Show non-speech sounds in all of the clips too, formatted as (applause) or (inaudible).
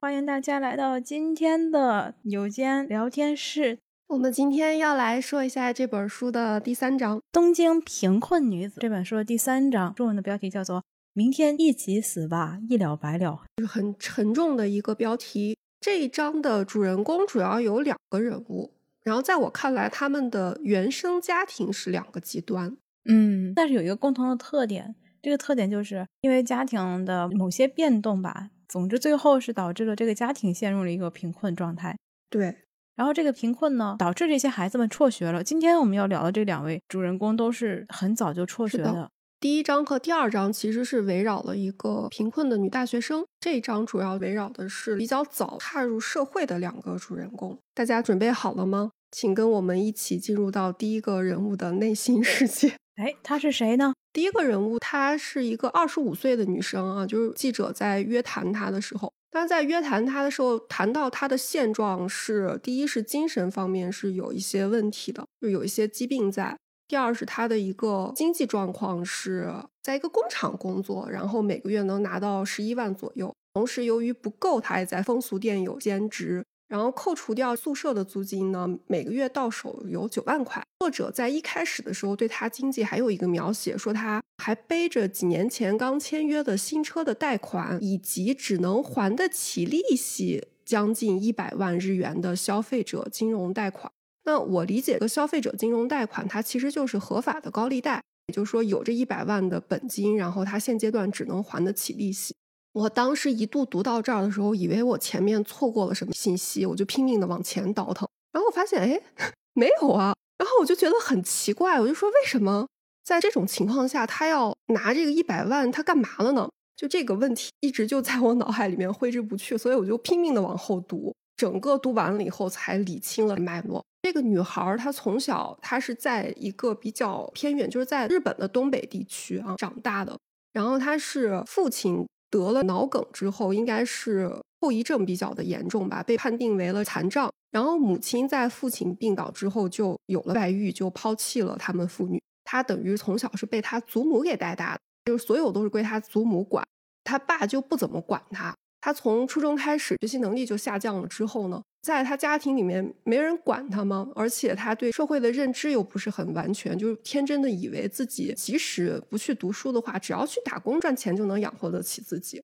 欢迎大家来到今天的有间聊天室。我们今天要来说一下这本书的第三章《东京贫困女子》这本书的第三章，中文的标题叫做“明天一起死吧，一了百了”，就是很沉重的一个标题。这一章的主人公主要有两个人物，然后在我看来，他们的原生家庭是两个极端。嗯，但是有一个共同的特点，这个特点就是因为家庭的某些变动吧。总之，最后是导致了这个家庭陷入了一个贫困状态。对。然后这个贫困呢，导致这些孩子们辍学了。今天我们要聊的这两位主人公都是很早就辍学的。第一章和第二章其实是围绕了一个贫困的女大学生，这一章主要围绕的是比较早踏入社会的两个主人公。大家准备好了吗？请跟我们一起进入到第一个人物的内心世界。(laughs) 哎，她是谁呢？第一个人物，她是一个二十五岁的女生啊，就是记者在约谈她的时候。但在约谈她的时候，谈到她的现状是：第一是精神方面是有一些问题的，就有一些疾病在；第二是她的一个经济状况是在一个工厂工作，然后每个月能拿到十一万左右，同时由于不够，她也在风俗店有兼职。然后扣除掉宿舍的租金呢，每个月到手有九万块。作者在一开始的时候对他经济还有一个描写，说他还背着几年前刚签约的新车的贷款，以及只能还得起利息将近一百万日元的消费者金融贷款。那我理解的消费者金融贷款，它其实就是合法的高利贷，也就是说有这一百万的本金，然后他现阶段只能还得起利息。我当时一度读到这儿的时候，以为我前面错过了什么信息，我就拼命的往前倒腾，然后我发现，哎，没有啊，然后我就觉得很奇怪，我就说，为什么在这种情况下，他要拿这个一百万，他干嘛了呢？就这个问题一直就在我脑海里面挥之不去，所以我就拼命的往后读，整个读完了以后才理清了脉络。这个女孩儿她从小她是在一个比较偏远，就是在日本的东北地区啊长大的，然后她是父亲。得了脑梗之后，应该是后遗症比较的严重吧，被判定为了残障。然后母亲在父亲病倒之后就有了外遇，就抛弃了他们父女。他等于从小是被他祖母给带大的，就是所有都是归他祖母管，他爸就不怎么管他。他从初中开始学习能力就下降了，之后呢，在他家庭里面没人管他吗？而且他对社会的认知又不是很完全，就是天真的以为自己即使不去读书的话，只要去打工赚钱就能养活得起自己。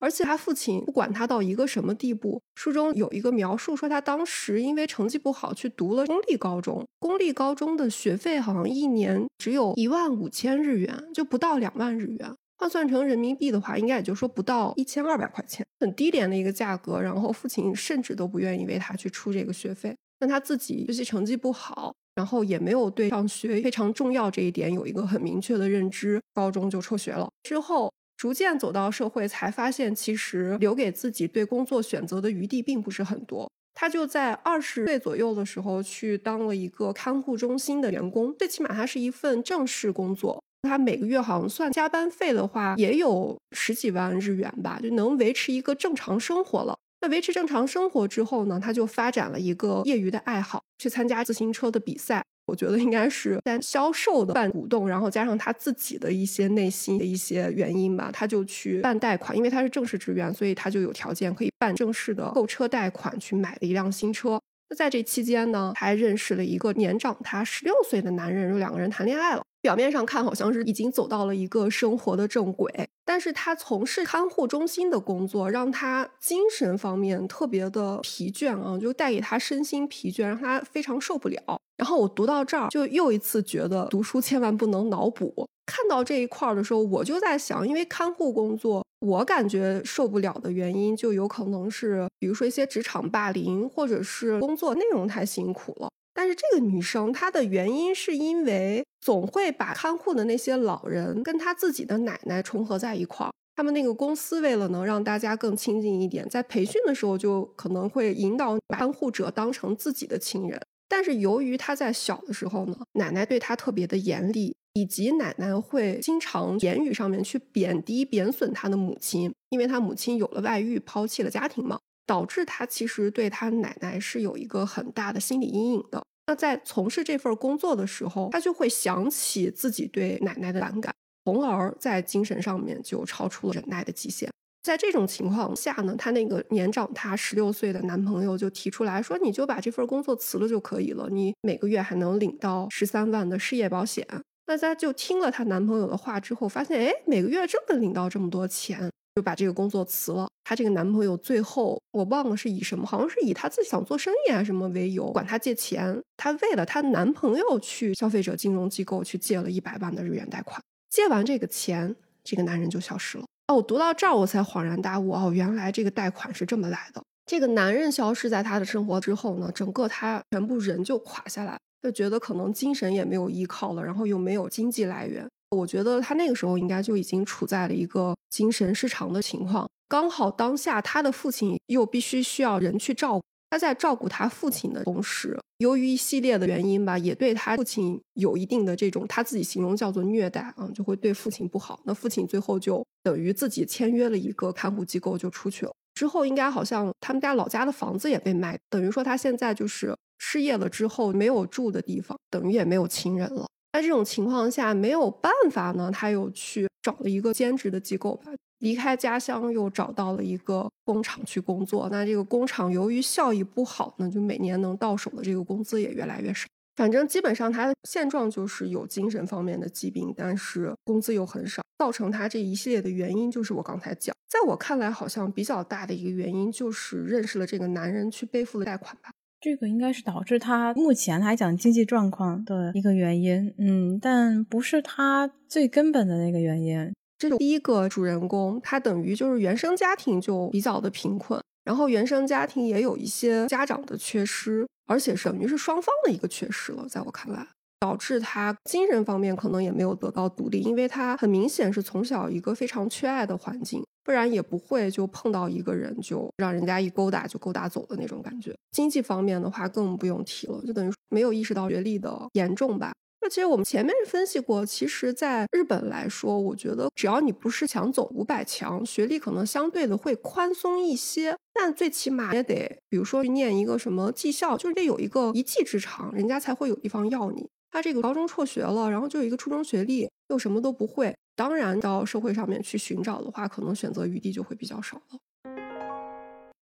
而且他父亲不管他到一个什么地步，书中有一个描述说，他当时因为成绩不好去读了公立高中，公立高中的学费好像一年只有一万五千日元，就不到两万日元。换算成人民币的话，应该也就说不到一千二百块钱，很低廉的一个价格。然后父亲甚至都不愿意为他去出这个学费。那他自己学习成绩不好，然后也没有对上学非常重要这一点有一个很明确的认知，高中就辍学了。之后逐渐走到社会，才发现其实留给自己对工作选择的余地并不是很多。他就在二十岁左右的时候去当了一个看护中心的员工，最起码他是一份正式工作。他每个月好像算加班费的话，也有十几万日元吧，就能维持一个正常生活了。那维持正常生活之后呢，他就发展了一个业余的爱好，去参加自行车的比赛。我觉得应该是在销售的办股动，然后加上他自己的一些内心的一些原因吧，他就去办贷款，因为他是正式职员，所以他就有条件可以办正式的购车贷款，去买了一辆新车。那在这期间呢，还认识了一个年长他十六岁的男人，有两个人谈恋爱了。表面上看好像是已经走到了一个生活的正轨，但是他从事看护中心的工作，让他精神方面特别的疲倦啊，就带给他身心疲倦，让他非常受不了。然后我读到这儿，就又一次觉得读书千万不能脑补。看到这一块儿的时候，我就在想，因为看护工作，我感觉受不了的原因，就有可能是，比如说一些职场霸凌，或者是工作内容太辛苦了。但是这个女生她的原因是因为总会把看护的那些老人跟她自己的奶奶重合在一块儿。他们那个公司为了能让大家更亲近一点，在培训的时候就可能会引导看护者当成自己的亲人。但是由于她在小的时候呢，奶奶对她特别的严厉，以及奶奶会经常言语上面去贬低、贬损她的母亲，因为她母亲有了外遇，抛弃了家庭嘛。导致他其实对他奶奶是有一个很大的心理阴影的，那在从事这份工作的时候，他就会想起自己对奶奶的反感，从而在精神上面就超出了忍耐的极限。在这种情况下呢，她那个年长她十六岁的男朋友就提出来说：“你就把这份工作辞了就可以了，你每个月还能领到十三万的失业保险。”那她就听了她男朋友的话之后，发现哎，每个月真的领到这么多钱。就把这个工作辞了。她这个男朋友最后我忘了是以什么，好像是以她自己想做生意还是什么为由，管她借钱。她为了她男朋友去消费者金融机构去借了一百万的日元贷款。借完这个钱，这个男人就消失了。哦，我读到这儿我才恍然大悟，哦，原来这个贷款是这么来的。这个男人消失在她的生活之后呢，整个她全部人就垮下来，就觉得可能精神也没有依靠了，然后又没有经济来源。我觉得他那个时候应该就已经处在了一个精神失常的情况。刚好当下他的父亲又必须需要人去照顾，他在照顾他父亲的同时，由于一系列的原因吧，也对他父亲有一定的这种他自己形容叫做虐待啊，就会对父亲不好。那父亲最后就等于自己签约了一个看护机构就出去了。之后应该好像他们家老家的房子也被卖，等于说他现在就是失业了之后没有住的地方，等于也没有亲人了。在这种情况下没有办法呢，他又去找了一个兼职的机构吧，离开家乡又找到了一个工厂去工作。那这个工厂由于效益不好呢，就每年能到手的这个工资也越来越少。反正基本上他的现状就是有精神方面的疾病，但是工资又很少，造成他这一系列的原因就是我刚才讲。在我看来，好像比较大的一个原因就是认识了这个男人，去背负了贷款吧。这个应该是导致他目前来讲经济状况的一个原因，嗯，但不是他最根本的那个原因。这第一个主人公，他等于就是原生家庭就比较的贫困，然后原生家庭也有一些家长的缺失，而且等于是双方的一个缺失了，在我看来。导致他精神方面可能也没有得到独立，因为他很明显是从小一个非常缺爱的环境，不然也不会就碰到一个人就让人家一勾搭就勾搭走的那种感觉。经济方面的话更不用提了，就等于没有意识到学历的严重吧。那其实我们前面分析过，其实在日本来说，我觉得只要你不是想走五百强，学历可能相对的会宽松一些，但最起码也得，比如说去念一个什么技校，就是得有一个一技之长，人家才会有地方要你。他这个高中辍学了，然后就有一个初中学历，又什么都不会。当然，到社会上面去寻找的话，可能选择余地就会比较少了。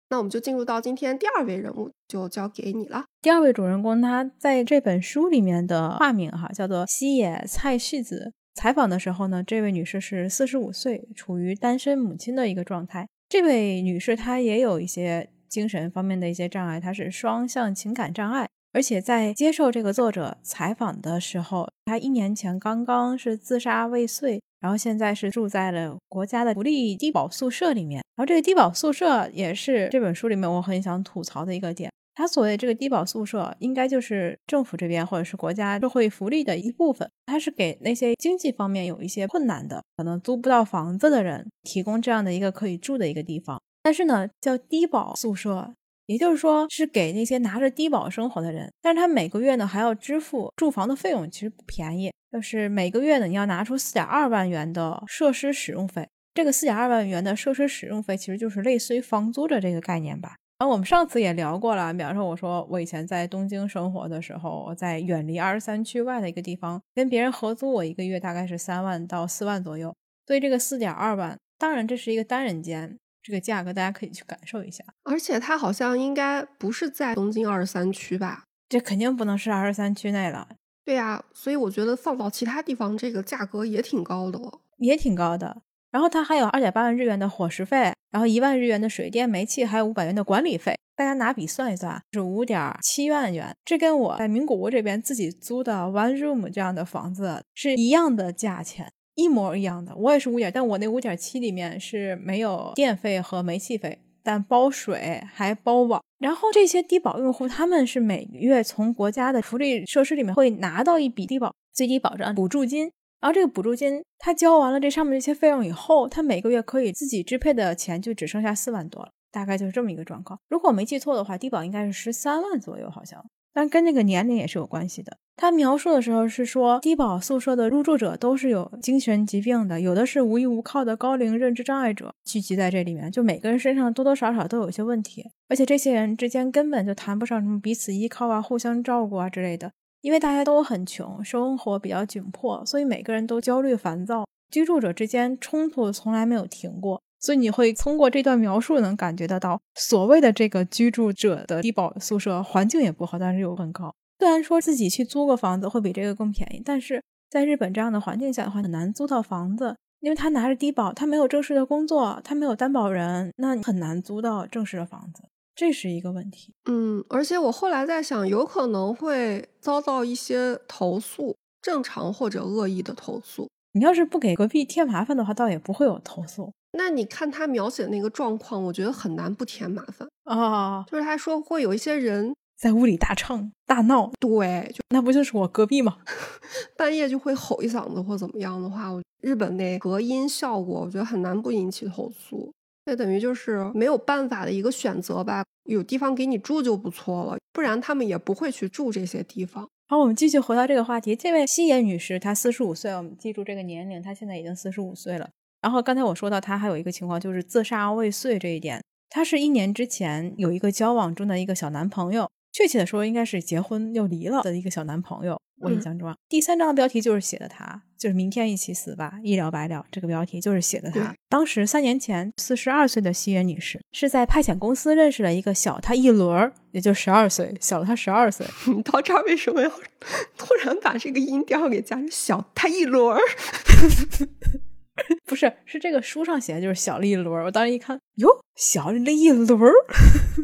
那我们就进入到今天第二位人物，就交给你了。第二位主人公，他在这本书里面的化名哈叫做西野菜绪子。采访的时候呢，这位女士是四十五岁，处于单身母亲的一个状态。这位女士她也有一些精神方面的一些障碍，她是双向情感障碍。而且在接受这个作者采访的时候，他一年前刚刚是自杀未遂，然后现在是住在了国家的福利低保宿舍里面。然后这个低保宿舍也是这本书里面我很想吐槽的一个点。他所谓这个低保宿舍，应该就是政府这边或者是国家社会福利的一部分，它是给那些经济方面有一些困难的，可能租不到房子的人提供这样的一个可以住的一个地方。但是呢，叫低保宿舍。也就是说，是给那些拿着低保生活的人，但是他每个月呢还要支付住房的费用，其实不便宜。就是每个月呢，你要拿出四点二万元的设施使用费。这个四点二万元的设施使用费，其实就是类似于房租的这个概念吧。然后我们上次也聊过了，比方说我说我以前在东京生活的时候，我在远离二十三区外的一个地方跟别人合租，我一个月大概是三万到四万左右。所以这个四点二万，当然这是一个单人间。这个价格大家可以去感受一下，而且它好像应该不是在东京二十三区吧？这肯定不能是二十三区内了。对呀，所以我觉得放到其他地方，这个价格也挺高的了，也挺高的。然后它还有二点八万日元的伙食费，然后一万日元的水电煤气，还有五百元的管理费。大家拿笔算一算，是五点七万元。这跟我在名古屋这边自己租的 one room 这样的房子是一样的价钱。一模一样的，我也是五点，但我那五点七里面是没有电费和煤气费，但包水还包网。然后这些低保用户，他们是每个月从国家的福利设施里面会拿到一笔低保最低保障补助金，然后这个补助金他交完了这上面这些费用以后，他每个月可以自己支配的钱就只剩下四万多了，大概就是这么一个状况。如果我没记错的话，低保应该是十三万左右，好像。但跟这个年龄也是有关系的。他描述的时候是说，低保宿舍的入住者都是有精神疾病的，有的是无依无靠的高龄认知障碍者聚集在这里面，就每个人身上多多少少都有些问题，而且这些人之间根本就谈不上什么彼此依靠啊、互相照顾啊之类的，因为大家都很穷，生活比较紧迫，所以每个人都焦虑烦躁，居住者之间冲突从来没有停过，所以你会通过这段描述能感觉得到，所谓的这个居住者的低保宿舍环境也不好，但是又很高。虽然说自己去租个房子会比这个更便宜，但是在日本这样的环境下的话，很难租到房子，因为他拿着低保，他没有正式的工作，他没有担保人，那很难租到正式的房子，这是一个问题。嗯，而且我后来在想，有可能会遭到一些投诉，正常或者恶意的投诉。你要是不给隔壁添麻烦的话，倒也不会有投诉。那你看他描写那个状况，我觉得很难不添麻烦啊。就是他说会有一些人。在屋里大唱大闹，对，就那不就是我隔壁吗？(laughs) 半夜就会吼一嗓子或怎么样的话，我日本那隔音效果，我觉得很难不引起投诉。那等于就是没有办法的一个选择吧，有地方给你住就不错了，不然他们也不会去住这些地方。好，我们继续回到这个话题。这位西野女士，她四十五岁，我们记住这个年龄，她现在已经四十五岁了。然后刚才我说到他还有一个情况，就是自杀未遂这一点，他是一年之前有一个交往中的一个小男朋友。确切的说，应该是结婚又离了的一个小男朋友。我印象中，第三章的标题就是写的他，就是明天一起死吧，一了百了。这个标题就是写的他。当时三年前，四十二岁的西原女士是在派遣公司认识了一个小她一轮儿，也就十二岁，小了她十二岁。(laughs) 你到这儿为什么要突然把这个音调给加成小她一轮儿？(laughs) (laughs) 不是，是这个书上写的就是小了一轮。我当时一看，哟，小了一轮儿。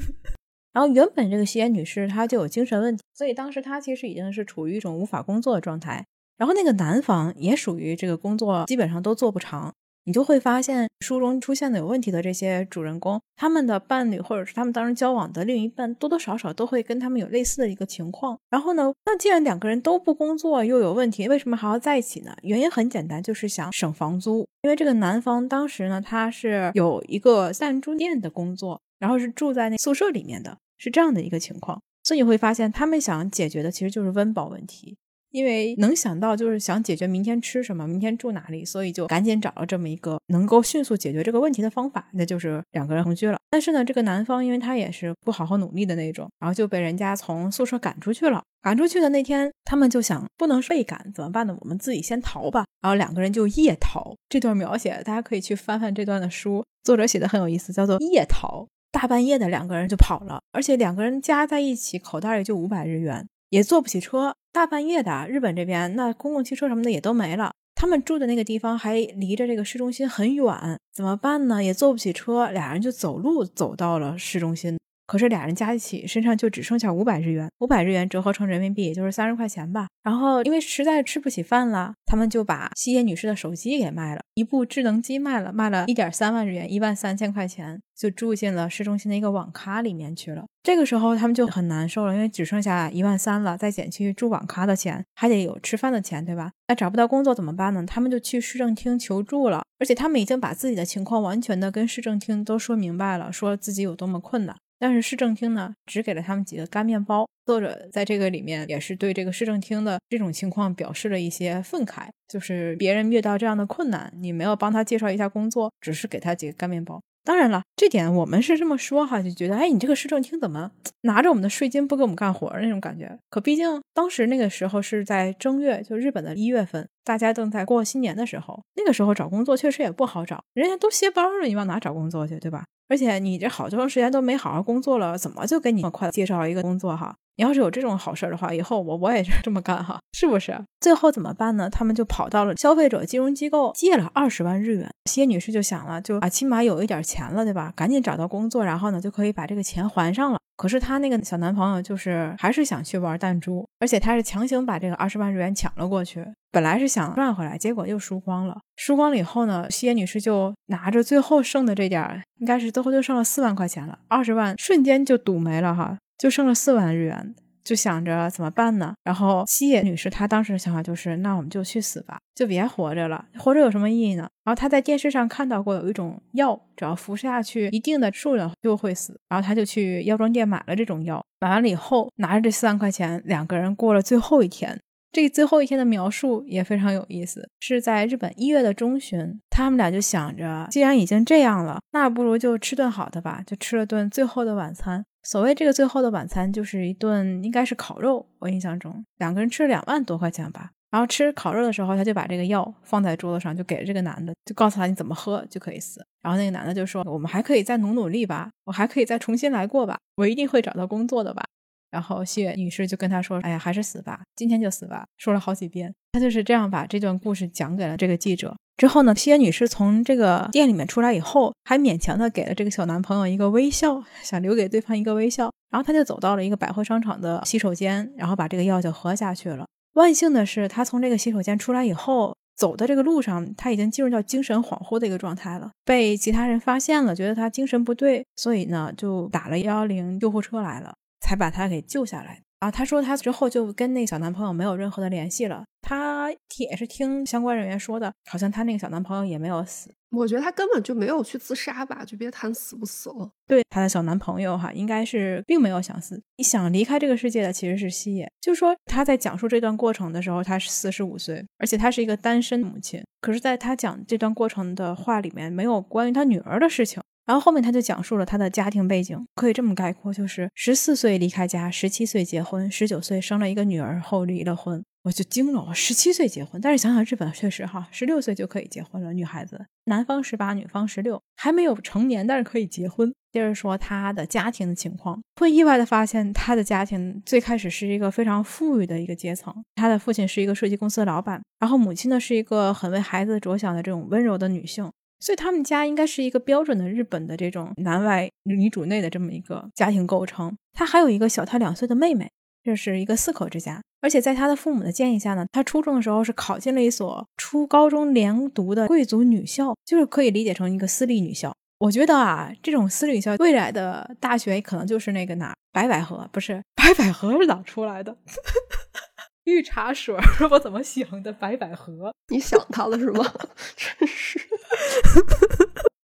(laughs) 然后原本这个吸烟女士她就有精神问题，所以当时她其实已经是处于一种无法工作的状态。然后那个男方也属于这个工作基本上都做不长，你就会发现书中出现的有问题的这些主人公，他们的伴侣或者是他们当时交往的另一半，多多少少都会跟他们有类似的一个情况。然后呢，那既然两个人都不工作又有问题，为什么还要在一起呢？原因很简单，就是想省房租。因为这个男方当时呢，他是有一个暂住店的工作，然后是住在那宿舍里面的。是这样的一个情况，所以你会发现他们想解决的其实就是温饱问题，因为能想到就是想解决明天吃什么，明天住哪里，所以就赶紧找了这么一个能够迅速解决这个问题的方法，那就是两个人同居了。但是呢，这个男方因为他也是不好好努力的那种，然后就被人家从宿舍赶出去了。赶出去的那天，他们就想不能被赶怎么办呢？我们自己先逃吧。然后两个人就夜逃。这段描写大家可以去翻翻这段的书，作者写的很有意思，叫做夜逃。大半夜的，两个人就跑了，而且两个人加在一起口袋里就五百日元，也坐不起车。大半夜的，日本这边那公共汽车什么的也都没了，他们住的那个地方还离着这个市中心很远，怎么办呢？也坐不起车，俩人就走路走到了市中心。可是俩人加一起身上就只剩下五百日元，五百日元折合成人民币也就是三十块钱吧。然后因为实在吃不起饭了，他们就把西野女士的手机给卖了，一部智能机卖了，卖了一点三万日元，一万三千块钱，就住进了市中心的一个网咖里面去了。这个时候他们就很难受了，因为只剩下一万三了，再减去住网咖的钱，还得有吃饭的钱，对吧？那找不到工作怎么办呢？他们就去市政厅求助了，而且他们已经把自己的情况完全的跟市政厅都说明白了，说自己有多么困难。但是市政厅呢，只给了他们几个干面包。作者在这个里面也是对这个市政厅的这种情况表示了一些愤慨，就是别人遇到这样的困难，你没有帮他介绍一下工作，只是给他几个干面包。当然了，这点我们是这么说哈，就觉得哎，你这个市政厅怎么 (tsk) 拿着我们的税金不给我们干活那种感觉？可毕竟当时那个时候是在正月，就日本的一月份，大家正在过新年的时候，那个时候找工作确实也不好找，人家都歇班了，你往哪找工作去，对吧？而且你这好长时间都没好好工作了，怎么就给你快介绍一个工作哈？你要是有这种好事儿的话，以后我我也是这么干哈，是不是？最后怎么办呢？他们就跑到了消费者金融机构借了二十万日元。谢女士就想了，就啊，起码有一点钱了，对吧？赶紧找到工作，然后呢就可以把这个钱还上了。可是她那个小男朋友就是还是想去玩弹珠，而且他是强行把这个二十万日元抢了过去。本来是想赚回来，结果又输光了。输光了以后呢，谢女士就拿着最后剩的这点，应该是最后就剩了四万块钱了。二十万瞬间就赌没了哈。就剩了四万日元，就想着怎么办呢？然后西野女士她当时的想法就是，那我们就去死吧，就别活着了，活着有什么意义呢？然后她在电视上看到过有一种药，只要服下去一定的数量就会死，然后她就去药妆店买了这种药，买完了以后拿着这四万块钱，两个人过了最后一天。这最后一天的描述也非常有意思，是在日本一月的中旬，他们俩就想着，既然已经这样了，那不如就吃顿好的吧，就吃了顿最后的晚餐。所谓这个最后的晚餐，就是一顿应该是烤肉，我印象中两个人吃了两万多块钱吧。然后吃烤肉的时候，他就把这个药放在桌子上，就给了这个男的，就告诉他你怎么喝就可以死。然后那个男的就说，我们还可以再努努力吧，我还可以再重新来过吧，我一定会找到工作的吧。然后谢女士就跟他说：“哎呀，还是死吧，今天就死吧。”说了好几遍，他就是这样把这段故事讲给了这个记者。之后呢，谢女士从这个店里面出来以后，还勉强的给了这个小男朋友一个微笑，想留给对方一个微笑。然后他就走到了一个百货商场的洗手间，然后把这个药就喝下去了。万幸的是，他从这个洗手间出来以后，走的这个路上，他已经进入到精神恍惚的一个状态了，被其他人发现了，觉得他精神不对，所以呢，就打了幺幺零救护车来了。才把他给救下来啊！她说她之后就跟那个小男朋友没有任何的联系了。她也是听相关人员说的，好像她那个小男朋友也没有死。我觉得她根本就没有去自杀吧，就别谈死不死了。对她的小男朋友哈，应该是并没有想死。你想离开这个世界的其实是西野。就是说她在讲述这段过程的时候，她是四十五岁，而且她是一个单身母亲。可是，在她讲这段过程的话里面，没有关于她女儿的事情。然后后面他就讲述了他的家庭背景，可以这么概括，就是十四岁离开家，十七岁结婚，十九岁生了一个女儿后离了婚。我就惊了，我十七岁结婚，但是想想日本确实哈，十六岁就可以结婚了，女孩子，男方十八，女方十六，还没有成年，但是可以结婚。接着说他的家庭的情况，会意外的发现他的家庭最开始是一个非常富裕的一个阶层，他的父亲是一个设计公司的老板，然后母亲呢是一个很为孩子着想的这种温柔的女性。所以他们家应该是一个标准的日本的这种男外女主内的这么一个家庭构成。他还有一个小他两岁的妹妹，这是一个四口之家。而且在他的父母的建议下呢，他初中的时候是考进了一所初高中连读的贵族女校，就是可以理解成一个私立女校。我觉得啊，这种私立女校未来的大学可能就是那个哪儿白百合，不是白百合是哪出来的？(laughs) 绿茶水，(laughs) 我怎么想的？白百合，(laughs) 你想他了是吗？(laughs) 真是，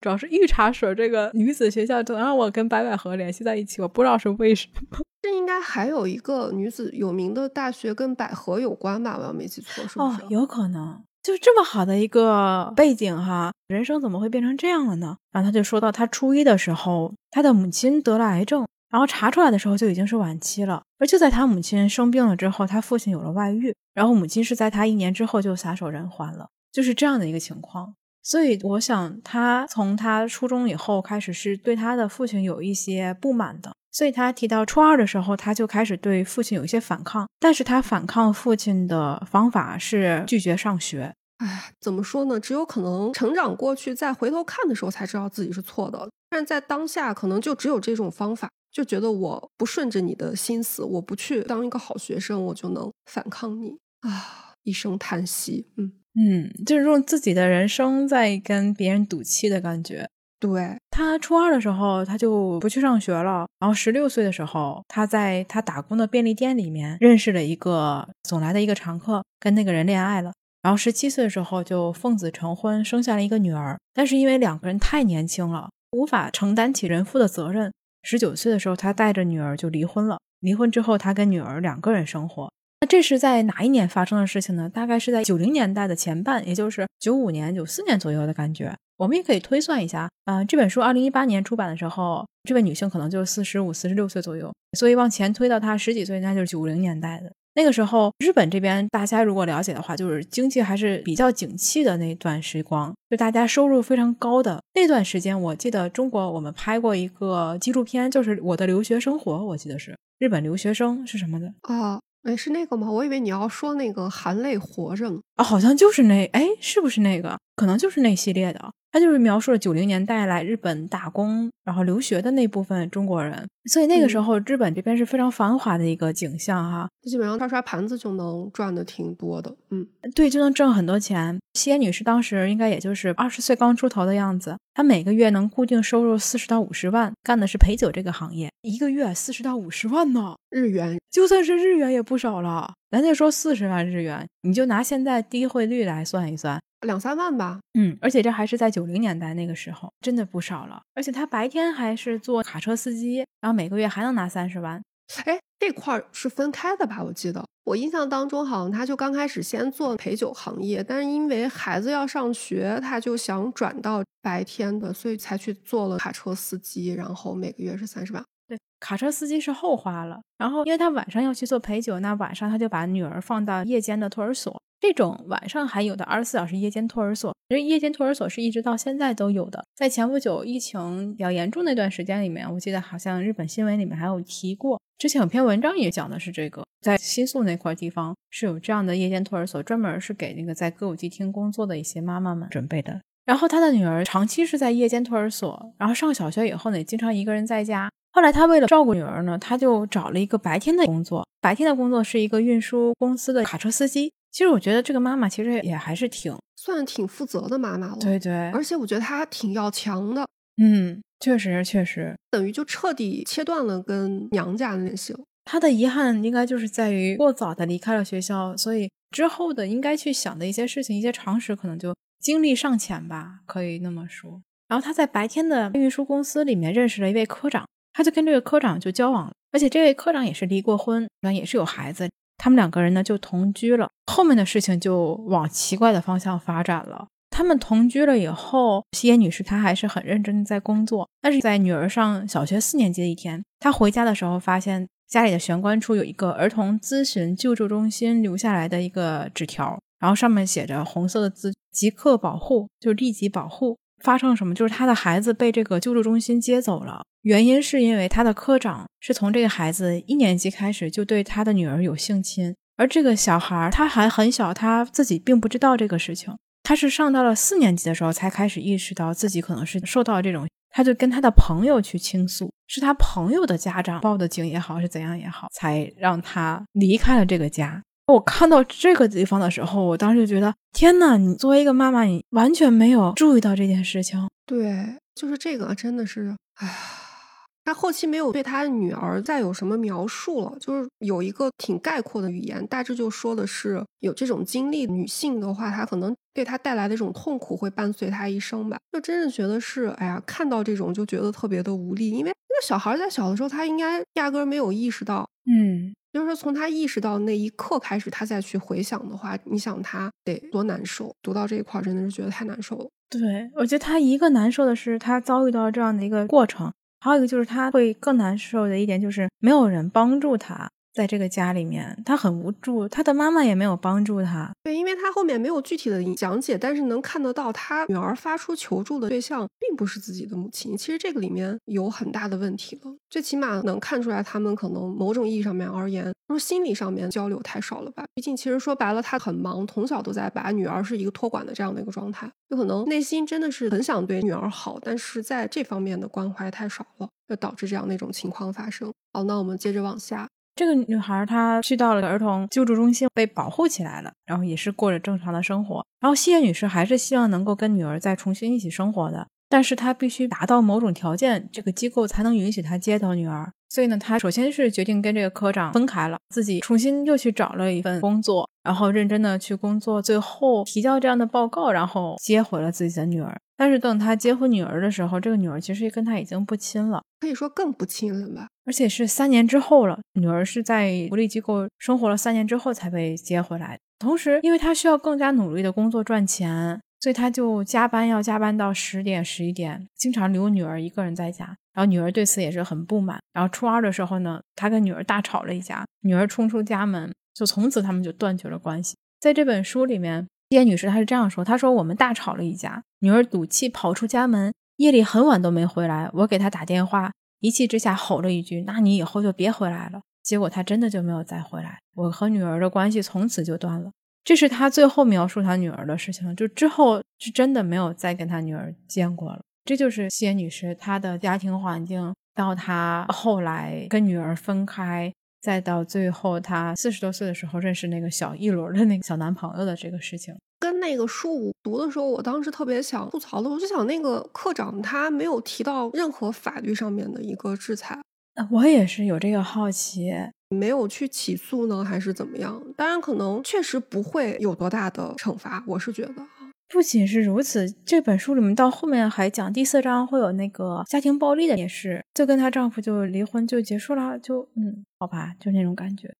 主要是御茶水这个女子学校总让我跟白百合联系在一起，我不知道是为什么。这应该还有一个女子有名的大学跟百合有关吧？我要没记错，是不是？哦，有可能，就这么好的一个背景哈，人生怎么会变成这样了呢？然后他就说到，他初一的时候，他的母亲得了癌症。然后查出来的时候就已经是晚期了，而就在他母亲生病了之后，他父亲有了外遇，然后母亲是在他一年之后就撒手人寰了，就是这样的一个情况。所以我想，他从他初中以后开始是对他的父亲有一些不满的，所以他提到初二的时候，他就开始对父亲有一些反抗，但是他反抗父亲的方法是拒绝上学。哎，怎么说呢？只有可能成长过去再回头看的时候才知道自己是错的，但是在当下可能就只有这种方法。就觉得我不顺着你的心思，我不去当一个好学生，我就能反抗你啊！一声叹息，嗯嗯，就是用自己的人生在跟别人赌气的感觉。对他初二的时候，他就不去上学了。然后十六岁的时候，他在他打工的便利店里面认识了一个总来的一个常客，跟那个人恋爱了。然后十七岁的时候就奉子成婚，生下了一个女儿。但是因为两个人太年轻了，无法承担起人父的责任。十九岁的时候，他带着女儿就离婚了。离婚之后，他跟女儿两个人生活。那这是在哪一年发生的事情呢？大概是在九零年代的前半，也就是九五年、九四年左右的感觉。我们也可以推算一下，啊，这本书二零一八年出版的时候，这位女性可能就是四十五、四十六岁左右。所以往前推到她十几岁，那就是九零年代的。那个时候，日本这边大家如果了解的话，就是经济还是比较景气的那段时光，就大家收入非常高的那段时间。我记得中国我们拍过一个纪录片，就是我的留学生活，我记得是日本留学生是什么的哦？哎，是那个吗？我以为你要说那个含泪活着呢。啊，好像就是那，哎，是不是那个？可能就是那系列的。他就是描述了九零年代来日本打工然后留学的那部分中国人，所以那个时候日本这边是非常繁华的一个景象哈。基本上刷刷盘子就能赚的挺多的，嗯，对，就能挣很多钱。西野女士当时应该也就是二十岁刚出头的样子，她每个月能固定收入四十到五十万，干的是陪酒这个行业，一个月四十到五十万呢，日元，就算是日元也不少了。咱就说四十万日元，你就拿现在低汇率来算一算，两三万吧。嗯，而且这还是在九零年代那个时候，真的不少了。而且他白天还是做卡车司机，然后每个月还能拿三十万。哎，这块儿是分开的吧？我记得我印象当中，好像他就刚开始先做陪酒行业，但是因为孩子要上学，他就想转到白天的，所以才去做了卡车司机，然后每个月是三十万。对，卡车司机是后花了，然后因为他晚上要去做陪酒，那晚上他就把女儿放到夜间的托儿所。这种晚上还有的二十四小时夜间托儿所，其实夜间托儿所是一直到现在都有的。在前不久疫情比较严重那段时间里面，我记得好像日本新闻里面还有提过。之前有篇文章也讲的是这个，在新宿那块地方是有这样的夜间托儿所，专门是给那个在歌舞伎厅工作的一些妈妈们准备的。然后他的女儿长期是在夜间托儿所，然后上小学以后呢，也经常一个人在家。后来他为了照顾女儿呢，他就找了一个白天的工作，白天的工作是一个运输公司的卡车司机。其实我觉得这个妈妈其实也还是挺算挺负责的妈妈了，对对，而且我觉得她挺要强的，嗯，确实确实，等于就彻底切断了跟娘家的联系了。她的遗憾应该就是在于过早的离开了学校，所以之后的应该去想的一些事情、一些常识，可能就精力尚浅吧，可以那么说。然后她在白天的运输公司里面认识了一位科长，他就跟这个科长就交往了，而且这位科长也是离过婚，那也是有孩子。他们两个人呢就同居了，后面的事情就往奇怪的方向发展了。他们同居了以后，西野女士她还是很认真的在工作。但是在女儿上小学四年级的一天，她回家的时候，发现家里的玄关处有一个儿童咨询救助中心留下来的一个纸条，然后上面写着红色的字：“即刻保护，就立即保护。”发生了什么？就是他的孩子被这个救助中心接走了。原因是因为他的科长是从这个孩子一年级开始就对他的女儿有性侵，而这个小孩他还很小，他自己并不知道这个事情。他是上到了四年级的时候才开始意识到自己可能是受到这种，他就跟他的朋友去倾诉，是他朋友的家长报的警也好，是怎样也好，才让他离开了这个家。我看到这个地方的时候，我当时就觉得，天呐，你作为一个妈妈，你完全没有注意到这件事情。对，就是这个，真的是，哎呀。他后期没有对他女儿再有什么描述了，就是有一个挺概括的语言，大致就说的是有这种经历女性的话，她可能对她带来的这种痛苦会伴随她一生吧。就真是觉得是，哎呀，看到这种就觉得特别的无力，因为那个小孩在小的时候，他应该压根儿没有意识到，嗯，就是说从他意识到那一刻开始，他再去回想的话，你想他得多难受。读到这一块，真的是觉得太难受了。对，我觉得他一个难受的是，他遭遇到这样的一个过程。还有一个就是他会更难受的一点就是没有人帮助他。在这个家里面，他很无助，他的妈妈也没有帮助他。对，因为他后面没有具体的讲解，但是能看得到他女儿发出求助的对象并不是自己的母亲。其实这个里面有很大的问题了，最起码能看出来他们可能某种意义上面而言，说心理上面交流太少了吧。毕竟其实说白了，他很忙，从小都在把女儿是一个托管的这样的一个状态，有可能内心真的是很想对女儿好，但是在这方面的关怀太少了，就导致这样那种情况发生。好，那我们接着往下。这个女孩她去到了儿童救助中心，被保护起来了，然后也是过着正常的生活。然后谢女士还是希望能够跟女儿再重新一起生活的，但是他必须达到某种条件，这个机构才能允许他接到女儿。所以呢，他首先是决定跟这个科长分开了，自己重新又去找了一份工作，然后认真的去工作，最后提交这样的报告，然后接回了自己的女儿。但是等他接回女儿的时候，这个女儿其实跟他已经不亲了，可以说更不亲了吧。而且是三年之后了，女儿是在福利机构生活了三年之后才被接回来。同时，因为他需要更加努力的工作赚钱，所以他就加班，要加班到十点、十一点，经常留女儿一个人在家。然后女儿对此也是很不满。然后初二的时候呢，他跟女儿大吵了一架，女儿冲出家门，就从此他们就断绝了关系。在这本书里面。叶女士她是这样说：“她说我们大吵了一架，女儿赌气跑出家门，夜里很晚都没回来。我给她打电话，一气之下吼了一句：‘那你以后就别回来了。’结果她真的就没有再回来。我和女儿的关系从此就断了。这是他最后描述他女儿的事情，就之后是真的没有再跟他女儿见过了。这就是谢女士她的家庭环境，到她后来跟女儿分开，再到最后她四十多岁的时候认识那个小一轮的那个小男朋友的这个事情。跟那个书读的时候，我当时特别想吐槽的，我就想那个课长他没有提到任何法律上面的一个制裁。我也是有这个好奇，没有去起诉呢，还是怎么样？当然，可能确实不会有多大的惩罚，我是觉得。不仅是如此，这本书里面到后面还讲第四章会有那个家庭暴力的，也是就跟她丈夫就离婚就结束了，就嗯，好吧，就那种感觉。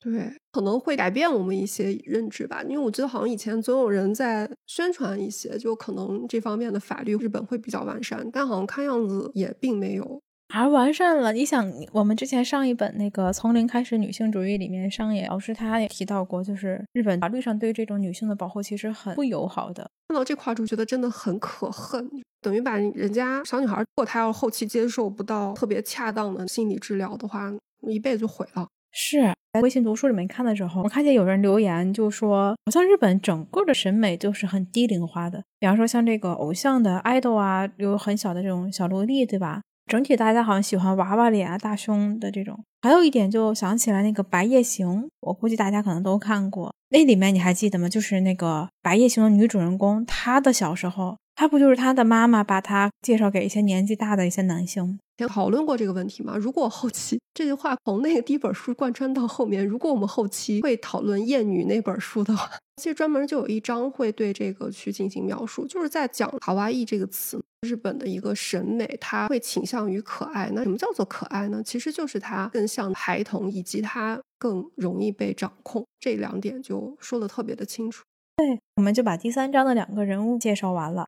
对，可能会改变我们一些认知吧，因为我记得好像以前总有人在宣传一些，就可能这方面的法律日本会比较完善，但好像看样子也并没有。而完善了。你想，我们之前上一本那个《从零开始女性主义》里面，上野老师他也提到过，就是日本法律上对这种女性的保护其实很不友好的。看到这块就觉得真的很可恨，等于把人家小女孩，如果她要后期接受不到特别恰当的心理治疗的话，一辈子就毁了。是在微信读书里面看的时候，我看见有人留言就说，好像日本整个的审美就是很低龄化的。比方说像这个偶像的 idol 啊，有很小的这种小萝莉，对吧？整体大家好像喜欢娃娃脸啊、大胸的这种。还有一点就想起来那个《白夜行》，我估计大家可能都看过。那里面你还记得吗？就是那个《白夜行》的女主人公，她的小时候，她不就是她的妈妈把她介绍给一些年纪大的一些男性？前讨论过这个问题吗？如果后期这句话从那个第一本书贯穿到后面，如果我们后期会讨论《艳女》那本书的话，(laughs) 其实专门就有一章会对这个去进行描述，就是在讲“卡哇伊”这个词，日本的一个审美，它会倾向于可爱。那什么叫做可爱呢？其实就是它更像孩童，以及它更容易被掌控。这两点就说的特别的清楚。对，我们就把第三章的两个人物介绍完了。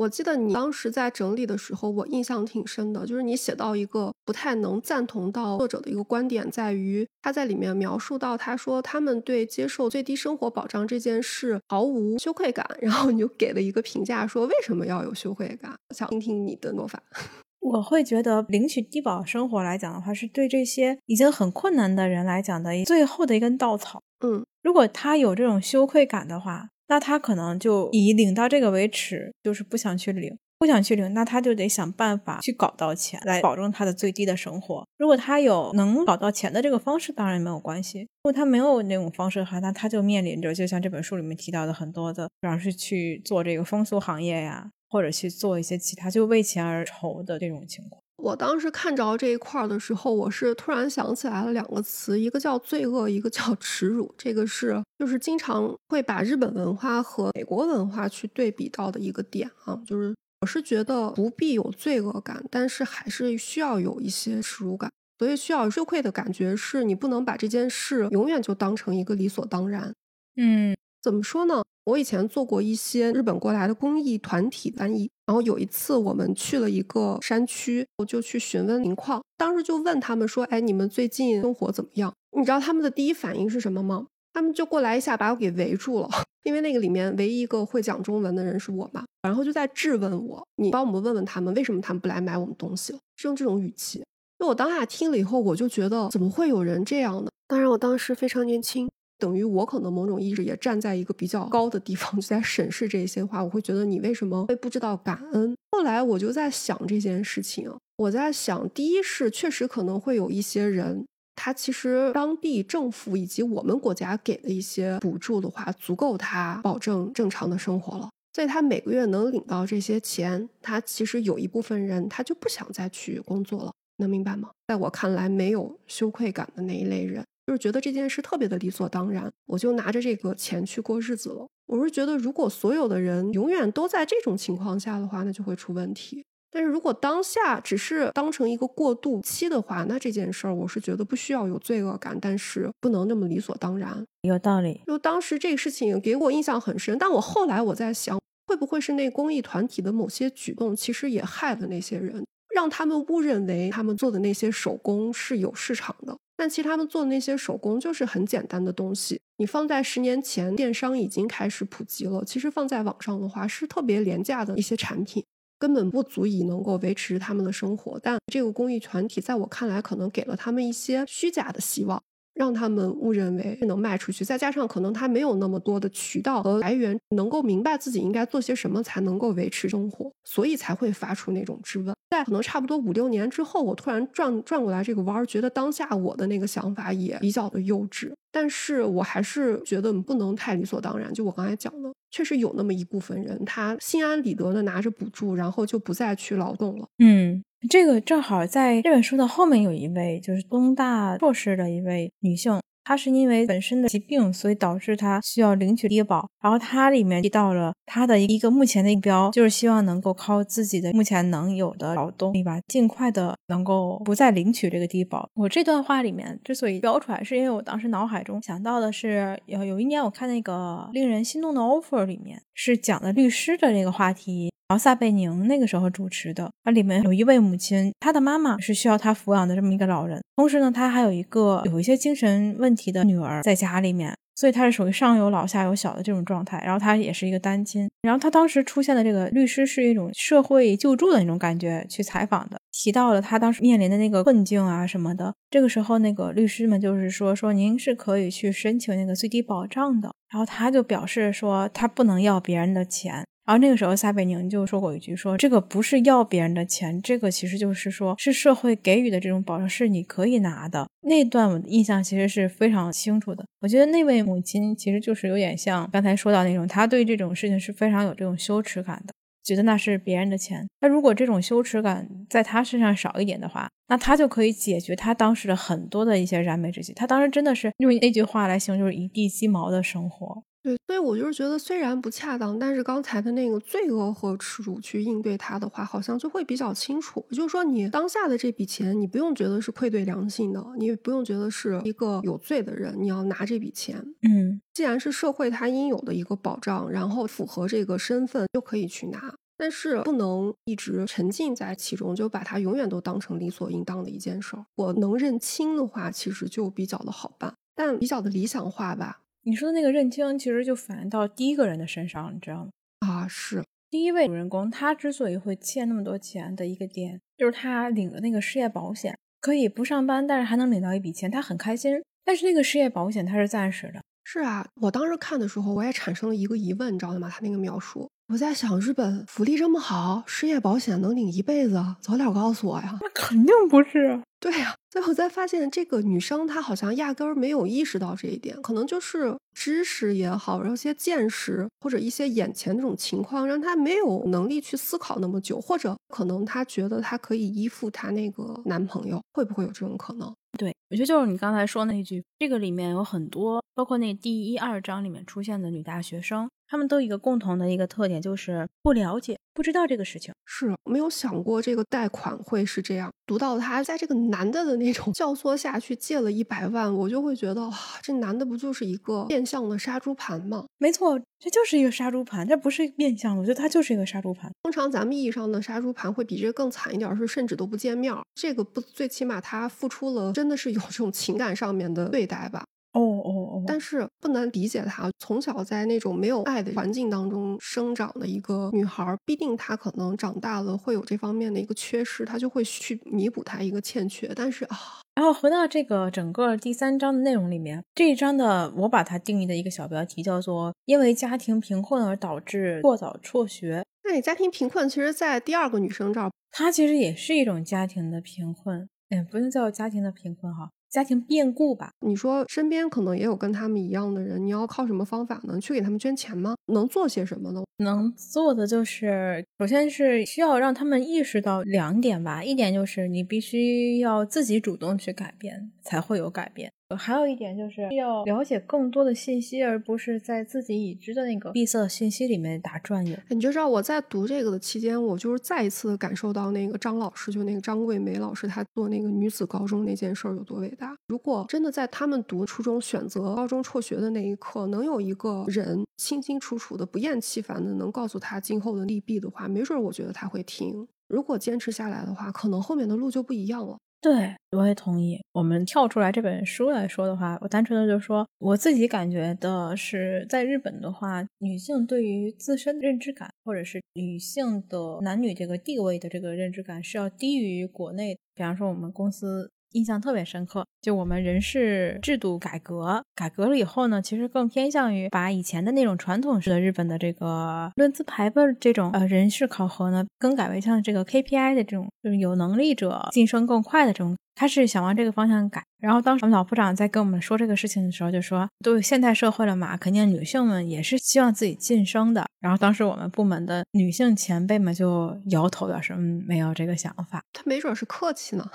我记得你当时在整理的时候，我印象挺深的，就是你写到一个不太能赞同到作者的一个观点，在于他在里面描述到，他说他们对接受最低生活保障这件事毫无羞愧感，然后你就给了一个评价，说为什么要有羞愧感？想听听你的说法。(laughs) 我会觉得领取低保生活来讲的话，是对这些已经很困难的人来讲的最后的一根稻草。嗯，如果他有这种羞愧感的话。那他可能就以领到这个为耻，就是不想去领，不想去领，那他就得想办法去搞到钱来保证他的最低的生活。如果他有能搞到钱的这个方式，当然没有关系；如果他没有那种方式的话，那他就面临着就像这本书里面提到的很多的，比方是去做这个风俗行业呀，或者去做一些其他就为钱而愁的这种情况。我当时看着这一块儿的时候，我是突然想起来了两个词，一个叫罪恶，一个叫 (laughs) 耻辱。这个是就是经常会把日本文化和美国文化去对比到的一个点啊。就是我是觉得不必有罪恶感，但是还是需要有一些耻辱感。所以需要羞愧的感觉，是你不能把这件事永远就当成一个理所当然。嗯。怎么说呢？我以前做过一些日本过来的公益团体翻译，然后有一次我们去了一个山区，我就去询问情况。当时就问他们说：“哎，你们最近生活怎么样？”你知道他们的第一反应是什么吗？他们就过来一下把我给围住了，(laughs) 因为那个里面唯一一个会讲中文的人是我嘛，然后就在质问我：“你帮我们问问他们，为什么他们不来买我们东西？”是用这种语气。就我当下听了以后，我就觉得怎么会有人这样呢？当然，我当时非常年轻。等于我可能某种意识也站在一个比较高的地方，就在审视这些话。我会觉得你为什么会不知道感恩？后来我就在想这件事情。我在想，第一是确实可能会有一些人，他其实当地政府以及我们国家给的一些补助的话，足够他保证正常的生活了。所以他每个月能领到这些钱，他其实有一部分人他就不想再去工作了，能明白吗？在我看来，没有羞愧感的那一类人。就是觉得这件事特别的理所当然，我就拿着这个钱去过日子了。我是觉得，如果所有的人永远都在这种情况下的话，那就会出问题。但是如果当下只是当成一个过渡期的话，那这件事儿我是觉得不需要有罪恶感，但是不能那么理所当然。有道理。就当时这个事情给我印象很深，但我后来我在想，会不会是那公益团体的某些举动，其实也害了那些人，让他们误认为他们做的那些手工是有市场的。但其实他们做的那些手工就是很简单的东西，你放在十年前，电商已经开始普及了。其实放在网上的话，是特别廉价的一些产品，根本不足以能够维持他们的生活。但这个公益团体在我看来，可能给了他们一些虚假的希望。让他们误认为能卖出去，再加上可能他没有那么多的渠道和来源，能够明白自己应该做些什么才能够维持生活，所以才会发出那种质问。在可能差不多五六年之后，我突然转转过来这个弯儿，觉得当下我的那个想法也比较的幼稚，但是我还是觉得不能太理所当然。就我刚才讲的，确实有那么一部分人，他心安理得的拿着补助，然后就不再去劳动了。嗯，这个正好在这本书的后面有一位，就是东大硕士的一位女性。她是因为本身的疾病，所以导致她需要领取低保。然后她里面提到了她的一个目前的目标，就是希望能够靠自己的目前能有的劳动力吧，尽快的能够不再领取这个低保。我这段话里面之所以标出来，是因为我当时脑海中想到的是，有有一年我看那个令人心动的 offer 里面是讲的律师的这个话题。然后撒贝宁那个时候主持的，它里面有一位母亲，她的妈妈是需要她抚养的这么一个老人，同时呢，她还有一个有一些精神问题的女儿在家里面，所以她是属于上有老下有小的这种状态。然后她也是一个单亲。然后她当时出现的这个律师是一种社会救助的那种感觉去采访的，提到了她当时面临的那个困境啊什么的。这个时候那个律师们就是说说您是可以去申请那个最低保障的。然后他就表示说他不能要别人的钱。然后那个时候，撒贝宁就说过一句：“说这个不是要别人的钱，这个其实就是说，是社会给予的这种保障，是你可以拿的。”那段我的印象其实是非常清楚的。我觉得那位母亲其实就是有点像刚才说到那种，她对这种事情是非常有这种羞耻感的，觉得那是别人的钱。那如果这种羞耻感在她身上少一点的话，那她就可以解决她当时的很多的一些燃眉之急。她当时真的是用那句话来形容，就是一地鸡毛的生活。对，所以我就是觉得，虽然不恰当，但是刚才的那个罪恶和耻辱去应对它的话，好像就会比较清楚。就是说，你当下的这笔钱，你不用觉得是愧对良心的，你不用觉得是一个有罪的人，你要拿这笔钱。嗯，既然是社会它应有的一个保障，然后符合这个身份，就可以去拿。但是不能一直沉浸在其中，就把它永远都当成理所应当的一件事儿。我能认清的话，其实就比较的好办，但比较的理想化吧。你说的那个认清，其实就反映到第一个人的身上，你知道吗？啊，是第一位主人公，他之所以会欠那么多钱的一个点，就是他领了那个失业保险，可以不上班，但是还能领到一笔钱，他很开心。但是那个失业保险它是暂时的。是啊，我当时看的时候，我也产生了一个疑问，你知道吗？他那个描述，我在想，日本福利这么好，失业保险能领一辈子，早点告诉我呀！那肯定不是。对呀，最后才发现这个女生她好像压根儿没有意识到这一点，可能就是知识也好，然后一些见识或者一些眼前这种情况，让她没有能力去思考那么久，或者可能她觉得她可以依附她那个男朋友，会不会有这种可能？对，我觉得就是你刚才说那句，这个里面有很多，包括那第一二章里面出现的女大学生。他们都有一个共同的一个特点，就是不了解、不知道这个事情，是没有想过这个贷款会是这样。读到他在这个男的的那种教唆下去借了一百万，我就会觉得，哇，这男的不就是一个变相的杀猪盘吗？没错，这就是一个杀猪盘，这不是变相的，我觉得他就是一个杀猪盘。通常咱们意义上的杀猪盘会比这个更惨一点，是甚至都不见面。这个不，最起码他付出了，真的是有这种情感上面的对待吧。哦哦哦！但是不难理解她从小在那种没有爱的环境当中生长的一个女孩，必定她可能长大了会有这方面的一个缺失，她就会去弥补她一个欠缺。但是啊，然后回到这个整个第三章的内容里面，这一章的我把它定义的一个小标题叫做“因为家庭贫困而导致过早辍学”。那你家庭贫困，其实，在第二个女生这儿，她其实也是一种家庭的贫困，嗯，不能叫家庭的贫困哈。家庭变故吧，你说身边可能也有跟他们一样的人，你要靠什么方法呢？去给他们捐钱吗？能做些什么呢？能做的就是，首先是需要让他们意识到两点吧，一点就是你必须要自己主动去改变，才会有改变。还有一点就是要了解更多的信息，而不是在自己已知的那个闭塞的信息里面打转悠。你就知道我在读这个的期间，我就是再一次感受到那个张老师，就那个张桂梅老师，她做那个女子高中那件事儿有多伟大。如果真的在他们读初中选择高中辍学的那一刻，能有一个人清清楚楚的、不厌其烦的能告诉他今后的利弊的话，没准我觉得他会听。如果坚持下来的话，可能后面的路就不一样了。对，我也同意。我们跳出来这本书来说的话，我单纯的就说，我自己感觉的是，在日本的话，女性对于自身的认知感，或者是女性的男女这个地位的这个认知感，是要低于国内。比方说，我们公司印象特别深刻。就我们人事制度改革，改革了以后呢，其实更偏向于把以前的那种传统式的日本的这个论资排辈这种呃人事考核呢，更改为像这个 KPI 的这种，就是有能力者晋升更快的这种。他是想往这个方向改。然后当时我们老部长在跟我们说这个事情的时候，就说都有现代社会了嘛，肯定女性们也是希望自己晋升的。然后当时我们部门的女性前辈们就摇头表示，嗯，没有这个想法。他没准是客气呢。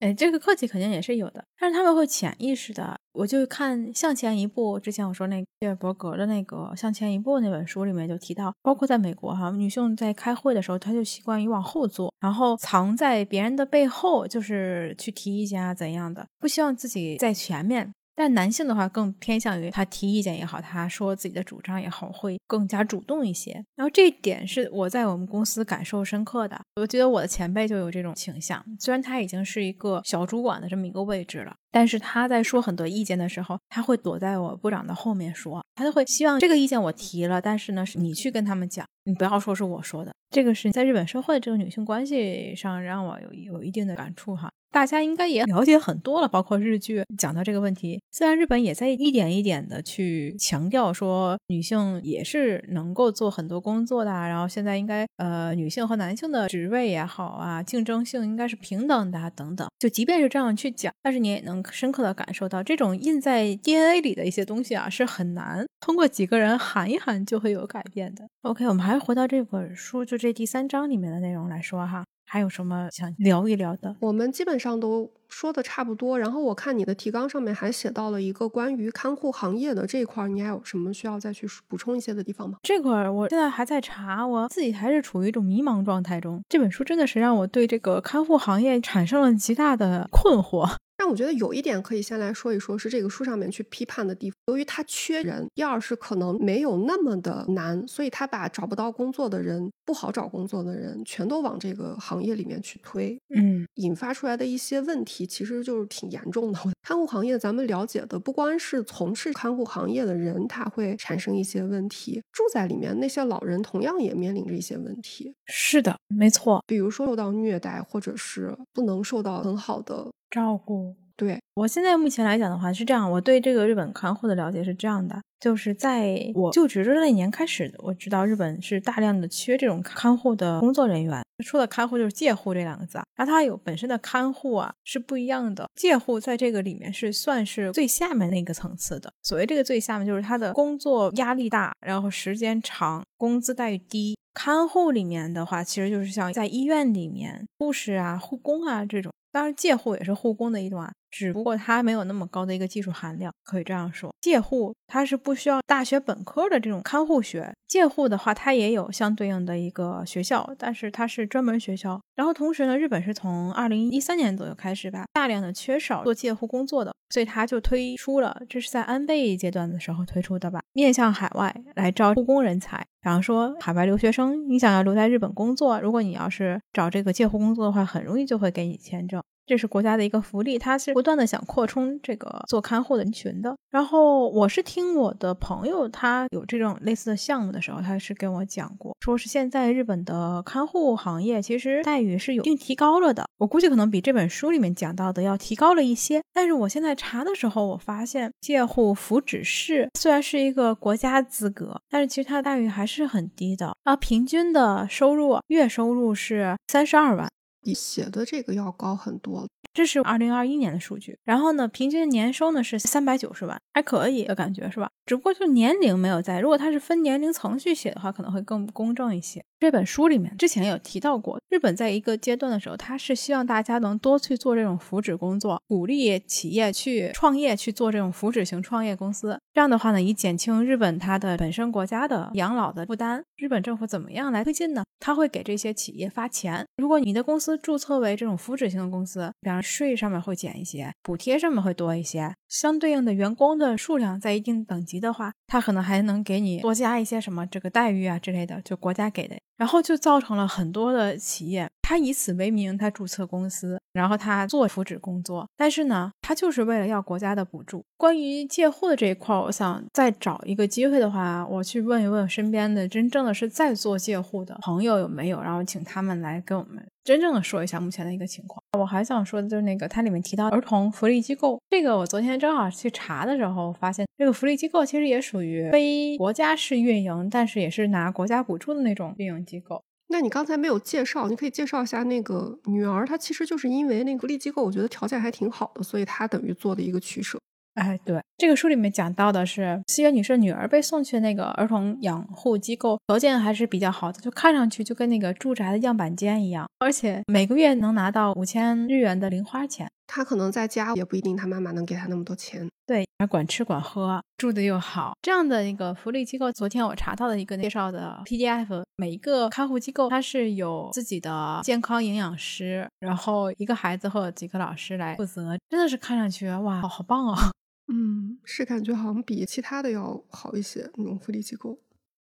哎，这个客气肯定也是有的，但是他们会潜意识的。我就看《向前一步》，之前我说那谢尔伯格的那个《向前一步》那本书里面就提到，包括在美国哈，女性在开会的时候，她就习惯于往后坐，然后藏在别人的背后，就是去提意见啊怎样的，不希望自己在前面。但男性的话更偏向于他提意见也好，他说自己的主张也好，会更加主动一些。然后这一点是我在我们公司感受深刻的。我觉得我的前辈就有这种倾向，虽然他已经是一个小主管的这么一个位置了，但是他在说很多意见的时候，他会躲在我部长的后面说，他就会希望这个意见我提了，但是呢，是你去跟他们讲，你不要说是我说的。这个是在日本社会这个女性关系上让我有有一定的感触哈。大家应该也了解很多了，包括日剧讲到这个问题。虽然日本也在一点一点的去强调说女性也是能够做很多工作的，然后现在应该呃女性和男性的职位也好啊，竞争性应该是平等的等等。就即便是这样去讲，但是你也能深刻的感受到这种印在 DNA 里的一些东西啊，是很难通过几个人喊一喊就会有改变的。OK，我们还回到这本书就这第三章里面的内容来说哈。还有什么想聊一聊的？我们基本上都说的差不多。然后我看你的提纲上面还写到了一个关于看护行业的这一块，你还有什么需要再去补充一些的地方吗？这块我现在还在查，我自己还是处于一种迷茫状态中。这本书真的是让我对这个看护行业产生了极大的困惑。但我觉得有一点可以先来说一说，是这个书上面去批判的地方。由于他缺人，第二是可能没有那么的难，所以他把找不到工作的人、不好找工作的人，全都往这个行业里面去推。嗯，引发出来的一些问题，其实就是挺严重的。(laughs) 看护行业，咱们了解的不光是从事看护行业的人，他会产生一些问题；住在里面那些老人，同样也面临着一些问题。是的，没错。比如说受到虐待，或者是不能受到很好的。照顾对我现在目前来讲的话是这样，我对这个日本看护的了解是这样的，就是在我就职的那年开始，我知道日本是大量的缺这种看护的工作人员。说的看护就是介护这两个字，然后它有本身的看护啊是不一样的，介护在这个里面是算是最下面那个层次的。所谓这个最下面，就是他的工作压力大，然后时间长，工资待遇低。看护里面的话，其实就是像在医院里面护士啊、护工啊这种。当然，介护也是护工的一种啊，只不过它没有那么高的一个技术含量，可以这样说。介护它是不需要大学本科的这种看护学，介护的话它也有相对应的一个学校，但是它是专门学校。然后同时呢，日本是从二零一三年左右开始吧，大量的缺少做介护工作的，所以它就推出了，这是在安倍阶段的时候推出的吧，面向海外来招护工人才。比方说海外留学生，你想要留在日本工作，如果你要是找这个介护工作的话，很容易就会给你签证。这是国家的一个福利，它是不断的想扩充这个做看护人群的。然后我是听我的朋友，他有这种类似的项目的时候，他是跟我讲过，说是现在日本的看护行业其实待遇是有一定提高了的。我估计可能比这本书里面讲到的要提高了一些。但是我现在查的时候，我发现介护福祉士虽然是一个国家资格，但是其实它的待遇还是很低的啊，平均的收入月收入是三十二万。比写的这个要高很多。这是二零二一年的数据，然后呢，平均年收呢是三百九十万，还可以的感觉是吧？只不过就年龄没有在，如果它是分年龄层去写的话，可能会更公正一些。这本书里面之前有提到过，日本在一个阶段的时候，它是希望大家能多去做这种福祉工作，鼓励企业去创业去做这种福祉型创业公司。这样的话呢，以减轻日本它的本身国家的养老的负担。日本政府怎么样来推进呢？他会给这些企业发钱。如果你的公司注册为这种福祉型的公司，比方税上面会减一些，补贴上面会多一些，相对应的员工的数量在一定等级的话，他可能还能给你多加一些什么这个待遇啊之类的，就国家给的。然后就造成了很多的企业，他以此为名，他注册公司，然后他做福祉工作，但是呢，他就是为了要国家的补助。关于借户的这一块，我想再找一个机会的话，我去问一问身边的真正的是在做借户的朋友有没有，然后请他们来跟我们真正的说一下目前的一个情况。我还想说的就是那个它里面提到儿童福利机构，这个我昨天正好去查的时候发现，这个福利机构其实也属于非国家式运营，但是也是拿国家补助的那种运营机构。那你刚才没有介绍，你可以介绍一下那个女儿，她其实就是因为那个福利机构，我觉得条件还挺好的，所以她等于做的一个取舍。哎，对，这个书里面讲到的是西园女士女儿被送去那个儿童养护机构，条件还是比较好的，就看上去就跟那个住宅的样板间一样，而且每个月能拿到五千日元的零花钱。她可能在家也不一定，她妈妈能给她那么多钱。对，还管吃管喝，住的又好，这样的一个福利机构，昨天我查到的一个介绍的 PDF，每一个看护机构它是有自己的健康营养师，然后一个孩子或者几个老师来负责，真的是看上去哇，好棒啊！嗯，是感觉好像比其他的要好一些那种福利机构。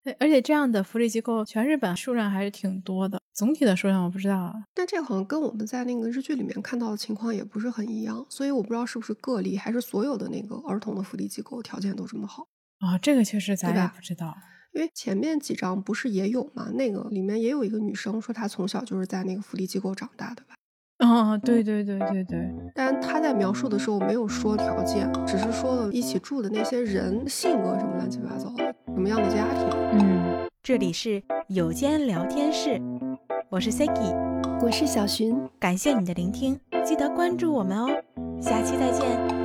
对，而且这样的福利机构，全日本数量还是挺多的。总体的数量我不知道，但这个好像跟我们在那个日剧里面看到的情况也不是很一样，所以我不知道是不是个例，还是所有的那个儿童的福利机构条件都这么好啊？这个确实咱也不知道，因为前面几章不是也有嘛？那个里面也有一个女生说她从小就是在那个福利机构长大的吧？哦，对对对对对，但他在描述的时候没有说条件，只是说了一起住的那些人性格什么乱七八糟的，什么样的家庭。嗯，这里是有间聊天室，我是 Siki，我是小寻，感谢你的聆听，记得关注我们哦，下期再见。